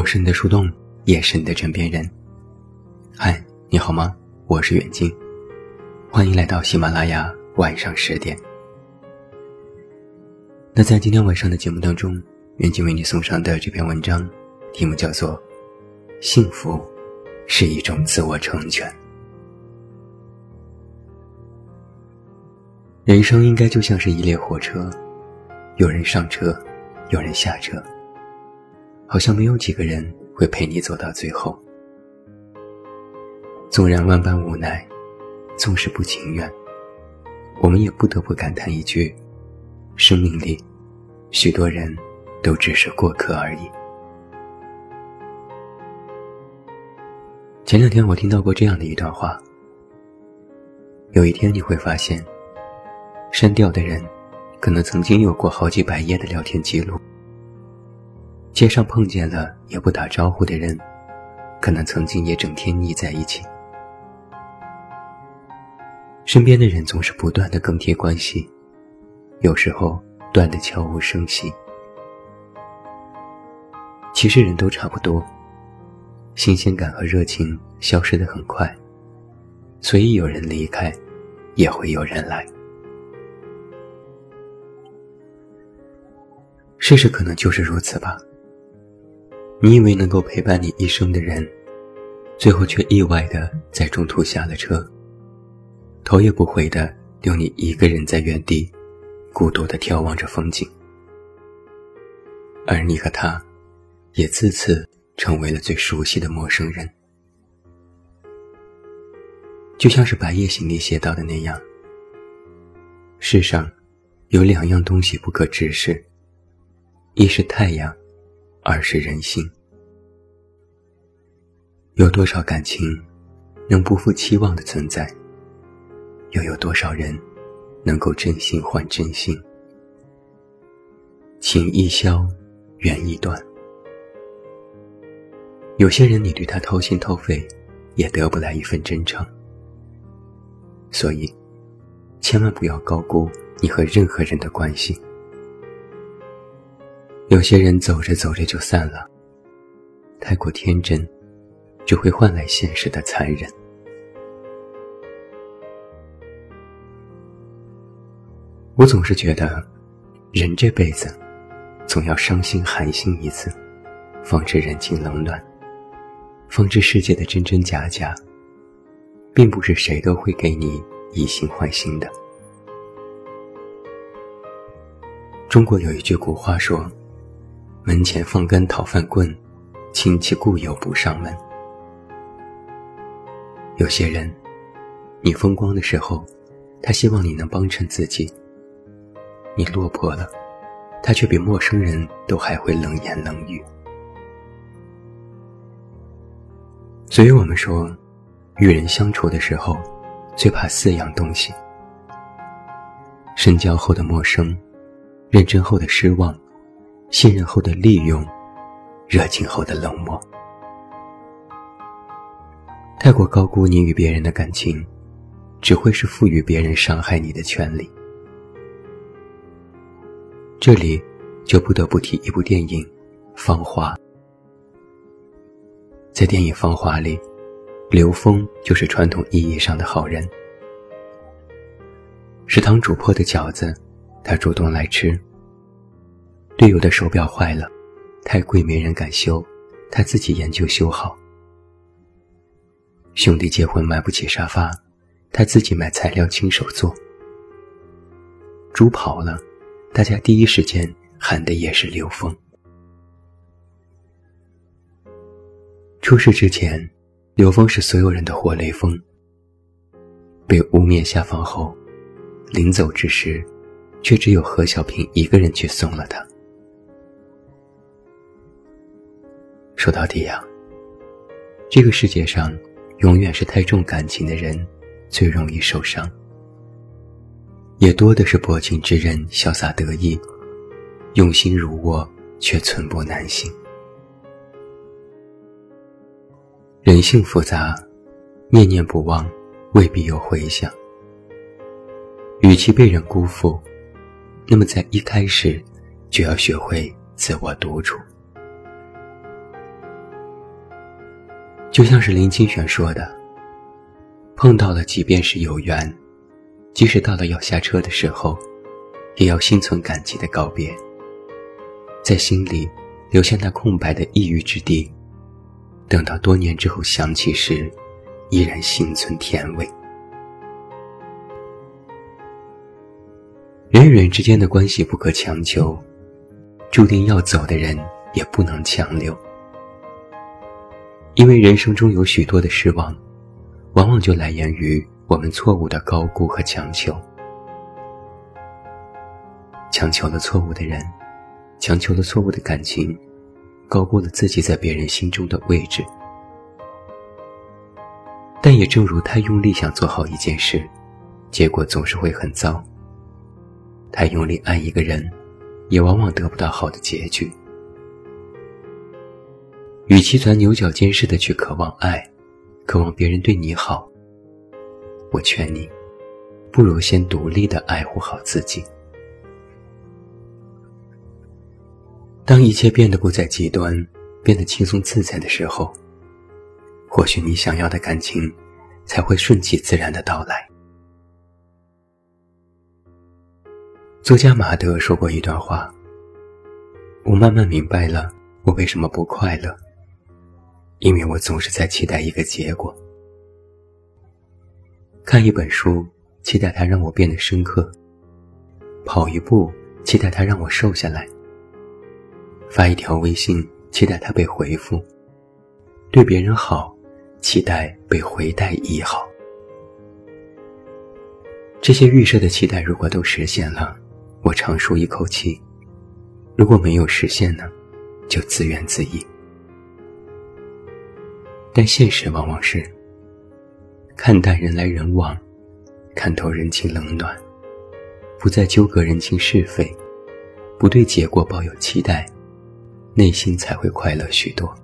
我是你的树洞，也是你的枕边人。嗨，你好吗？我是远近，欢迎来到喜马拉雅晚上十点。那在今天晚上的节目当中，远近为你送上的这篇文章，题目叫做《幸福是一种自我成全》。人生应该就像是一列火车，有人上车，有人下车。好像没有几个人会陪你走到最后。纵然万般无奈，纵使不情愿，我们也不得不感叹一句：生命里，许多人都只是过客而已。前两天我听到过这样的一段话：有一天你会发现，删掉的人，可能曾经有过好几百页的聊天记录。街上碰见了也不打招呼的人，可能曾经也整天腻在一起。身边的人总是不断的更替关系，有时候断的悄无声息。其实人都差不多，新鲜感和热情消失的很快，所以有人离开，也会有人来。事实可能就是如此吧。你以为能够陪伴你一生的人，最后却意外的在中途下了车，头也不回的留你一个人在原地，孤独的眺望着风景，而你和他，也自此成为了最熟悉的陌生人。就像是白夜行里写到的那样，世上有两样东西不可直视，一是太阳。而是人心，有多少感情能不负期望的存在？又有多少人能够真心换真心？情易消，缘易断。有些人你对他掏心掏肺，也得不来一份真诚。所以，千万不要高估你和任何人的关系。有些人走着走着就散了，太过天真，就会换来现实的残忍。我总是觉得，人这辈子，总要伤心寒心一次，方知人情冷暖，方知世界的真真假假，并不是谁都会给你以心换心的。中国有一句古话说。门前放根讨饭棍，亲戚故友不上门。有些人，你风光的时候，他希望你能帮衬自己；你落魄了，他却比陌生人都还会冷言冷语。所以我们说，与人相处的时候，最怕四样东西：深交后的陌生，认真后的失望。信任后的利用，热情后的冷漠，太过高估你与别人的感情，只会是赋予别人伤害你的权利。这里就不得不提一部电影《芳华》。在电影《芳华》里，刘峰就是传统意义上的好人。食堂主破的饺子，他主动来吃。队友的手表坏了，太贵没人敢修，他自己研究修好。兄弟结婚买不起沙发，他自己买材料亲手做。猪跑了，大家第一时间喊的也是刘峰。出事之前，刘峰是所有人的活雷锋。被污蔑下放后，临走之时，却只有何小平一个人去送了他。说到底呀，这个世界上，永远是太重感情的人最容易受伤，也多的是薄情之人潇洒得意，用心如我却寸步难行。人性复杂，念念不忘未必有回响。与其被人辜负，那么在一开始就要学会自我独处。就像是林清玄说的：“碰到了，即便是有缘，即使到了要下车的时候，也要心存感激的告别，在心里留下那空白的抑郁之地，等到多年之后想起时，依然心存甜味。”人与人之间的关系不可强求，注定要走的人也不能强留。因为人生中有许多的失望，往往就来源于我们错误的高估和强求，强求了错误的人，强求了错误的感情，高估了自己在别人心中的位置。但也正如太用力想做好一件事，结果总是会很糟。太用力爱一个人，也往往得不到好的结局。与其钻牛角尖似的去渴望爱，渴望别人对你好，我劝你，不如先独立的爱护好自己。当一切变得不再极端，变得轻松自在的时候，或许你想要的感情，才会顺其自然的到来。作家马德说过一段话：“我慢慢明白了，我为什么不快乐。因为我总是在期待一个结果。看一本书，期待它让我变得深刻；跑一步，期待它让我瘦下来；发一条微信，期待它被回复；对别人好，期待被回带一好。这些预设的期待，如果都实现了。”我长舒一口气，如果没有实现呢，就自怨自艾。但现实往往是，看淡人来人往，看透人情冷暖，不再纠葛人情是非，不对结果抱有期待，内心才会快乐许多。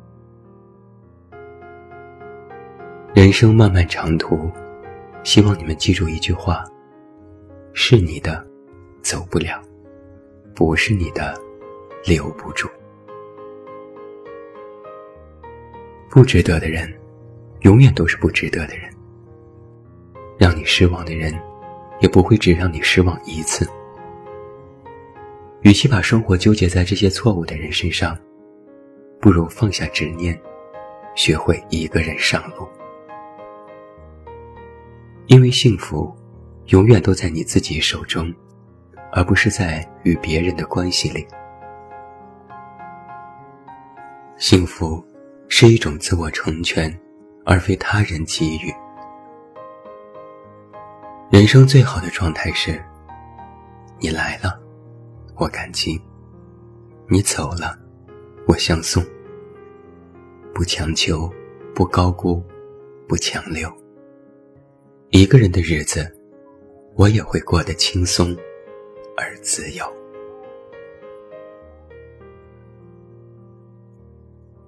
人生漫漫长途，希望你们记住一句话：是你的。走不了，不是你的，留不住。不值得的人，永远都是不值得的人。让你失望的人，也不会只让你失望一次。与其把生活纠结在这些错误的人身上，不如放下执念，学会一个人上路。因为幸福，永远都在你自己手中。而不是在与别人的关系里。幸福是一种自我成全，而非他人给予。人生最好的状态是：你来了，我感激；你走了，我相送。不强求，不高估，不强留。一个人的日子，我也会过得轻松。而自由。